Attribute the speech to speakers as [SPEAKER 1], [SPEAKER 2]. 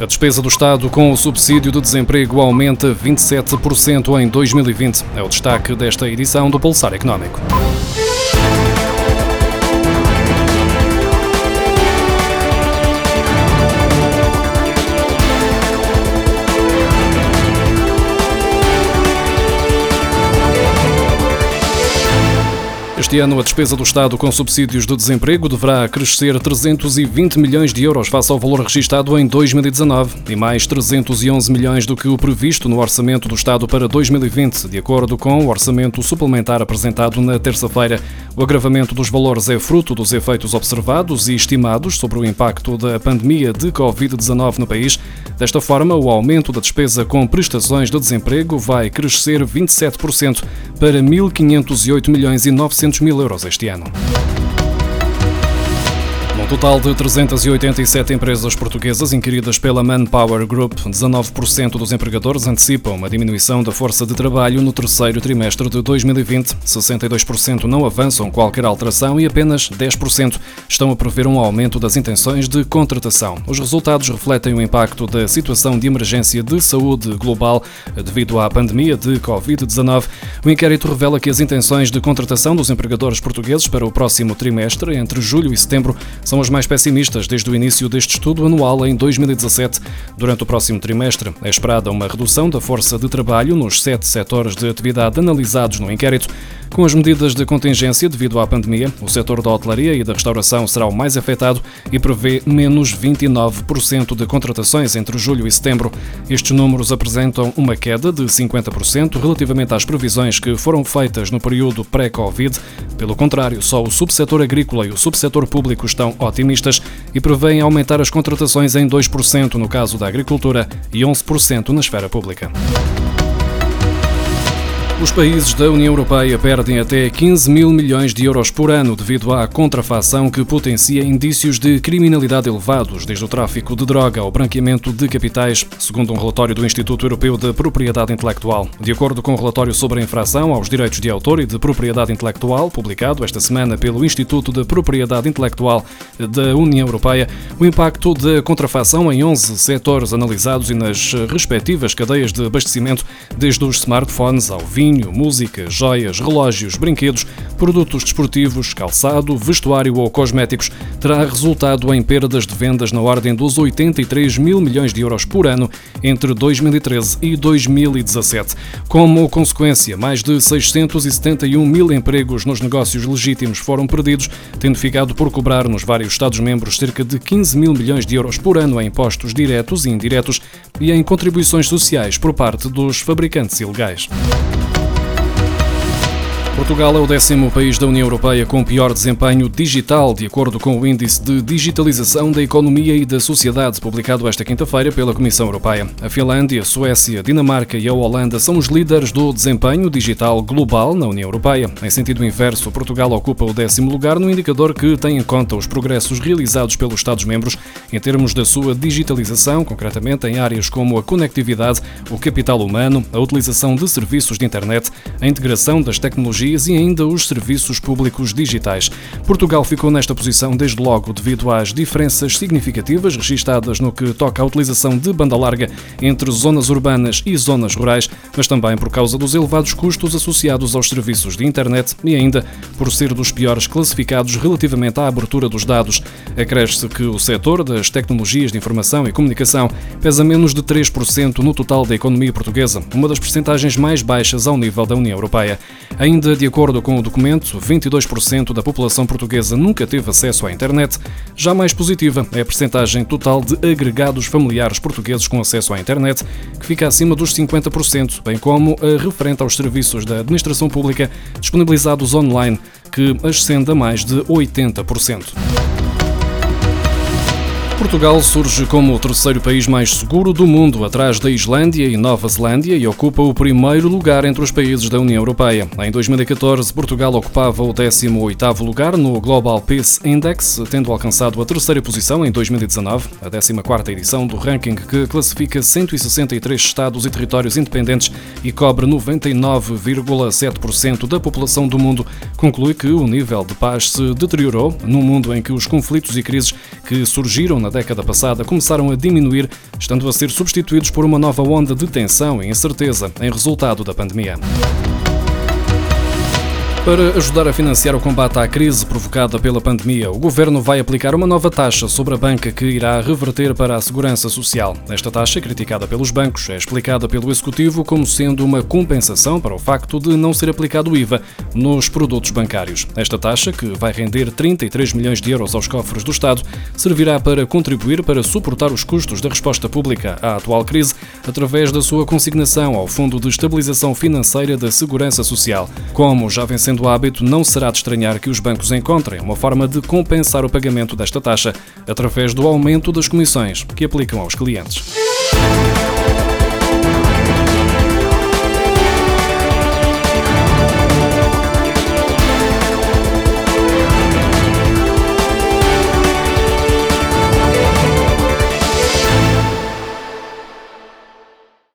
[SPEAKER 1] A despesa do Estado com o subsídio de desemprego aumenta 27% em 2020. É o destaque desta edição do Pulsar Económico. Este ano, a despesa do Estado com subsídios de desemprego deverá crescer 320 milhões de euros face ao valor registado em 2019 e mais 311 milhões do que o previsto no Orçamento do Estado para 2020, de acordo com o orçamento suplementar apresentado na terça-feira. O agravamento dos valores é fruto dos efeitos observados e estimados sobre o impacto da pandemia de Covid-19 no país. Desta forma, o aumento da despesa com prestações de desemprego vai crescer 27% para 1.508 milhões e 900 400 mil euros este ano total de 387 empresas portuguesas inquiridas pela Manpower Group, 19% dos empregadores antecipam uma diminuição da força de trabalho no terceiro trimestre de 2020. 62% não avançam qualquer alteração e apenas 10% estão a prever um aumento das intenções de contratação. Os resultados refletem o impacto da situação de emergência de saúde global devido à pandemia de Covid-19. O inquérito revela que as intenções de contratação dos empregadores portugueses para o próximo trimestre, entre julho e setembro, são são as mais pessimistas desde o início deste estudo anual em 2017. Durante o próximo trimestre, é esperada uma redução da força de trabalho nos sete setores de atividade analisados no inquérito. Com as medidas de contingência devido à pandemia, o setor da hotelaria e da restauração será o mais afetado e prevê menos 29% de contratações entre julho e setembro. Estes números apresentam uma queda de 50% relativamente às previsões que foram feitas no período pré-Covid. Pelo contrário, só o subsetor agrícola e o subsetor público estão otimistas e prevêem aumentar as contratações em 2% no caso da agricultura e 11% na esfera pública. Os países da União Europeia perdem até 15 mil milhões de euros por ano devido à contrafação que potencia indícios de criminalidade elevados, desde o tráfico de droga ao branqueamento de capitais, segundo um relatório do Instituto Europeu de Propriedade Intelectual. De acordo com o um relatório sobre a infração aos direitos de autor e de propriedade intelectual, publicado esta semana pelo Instituto de Propriedade Intelectual da União Europeia, o impacto da contrafação em 11 setores analisados e nas respectivas cadeias de abastecimento, desde os smartphones ao vinho, vinho, música, joias, relógios, brinquedos, produtos desportivos, calçado, vestuário ou cosméticos, terá resultado em perdas de vendas na ordem dos 83 mil milhões de euros por ano entre 2013 e 2017. Como consequência, mais de 671 mil empregos nos negócios legítimos foram perdidos, tendo ficado por cobrar nos vários Estados-membros cerca de 15 mil milhões de euros por ano em impostos diretos e indiretos e em contribuições sociais por parte dos fabricantes ilegais. Portugal é o décimo país da União Europeia com pior desempenho digital, de acordo com o Índice de Digitalização da Economia e da Sociedade, publicado esta quinta-feira pela Comissão Europeia. A Finlândia, Suécia, Dinamarca e a Holanda são os líderes do desempenho digital global na União Europeia. Em sentido inverso, Portugal ocupa o décimo lugar no indicador que tem em conta os progressos realizados pelos Estados-membros em termos da sua digitalização, concretamente em áreas como a conectividade, o capital humano, a utilização de serviços de internet, a integração das tecnologias tecnologias e ainda os serviços públicos digitais. Portugal ficou nesta posição desde logo devido às diferenças significativas registadas no que toca à utilização de banda larga entre zonas urbanas e zonas rurais, mas também por causa dos elevados custos associados aos serviços de internet e ainda por ser dos piores classificados relativamente à abertura dos dados. Acresce que o setor das tecnologias de informação e comunicação pesa menos de 3% no total da economia portuguesa, uma das percentagens mais baixas ao nível da União Europeia. Ainda de acordo com o documento, 22% da população portuguesa nunca teve acesso à internet. Já mais positiva é a percentagem total de agregados familiares portugueses com acesso à internet, que fica acima dos 50%, bem como a referente aos serviços da administração pública disponibilizados online, que ascende a mais de 80%. Portugal surge como o terceiro país mais seguro do mundo, atrás da Islândia e Nova Zelândia, e ocupa o primeiro lugar entre os países da União Europeia. Em 2014, Portugal ocupava o 18º lugar no Global Peace Index, tendo alcançado a terceira posição em 2019, a 14ª edição do ranking que classifica 163 estados e territórios independentes e cobre 99,7% da população do mundo, conclui que o nível de paz se deteriorou num mundo em que os conflitos e crises que surgiram na na década passada começaram a diminuir, estando a ser substituídos por uma nova onda de tensão e incerteza em resultado da pandemia. Para ajudar a financiar o combate à crise provocada pela pandemia, o governo vai aplicar uma nova taxa sobre a banca que irá reverter para a segurança social. Esta taxa, criticada pelos bancos, é explicada pelo executivo como sendo uma compensação para o facto de não ser aplicado o IVA nos produtos bancários. Esta taxa, que vai render 33 milhões de euros aos cofres do Estado, servirá para contribuir para suportar os custos da resposta pública à atual crise através da sua consignação ao Fundo de Estabilização Financeira da Segurança Social. Como já vem sendo do hábito, não será de estranhar que os bancos encontrem uma forma de compensar o pagamento desta taxa através do aumento das comissões que aplicam aos clientes.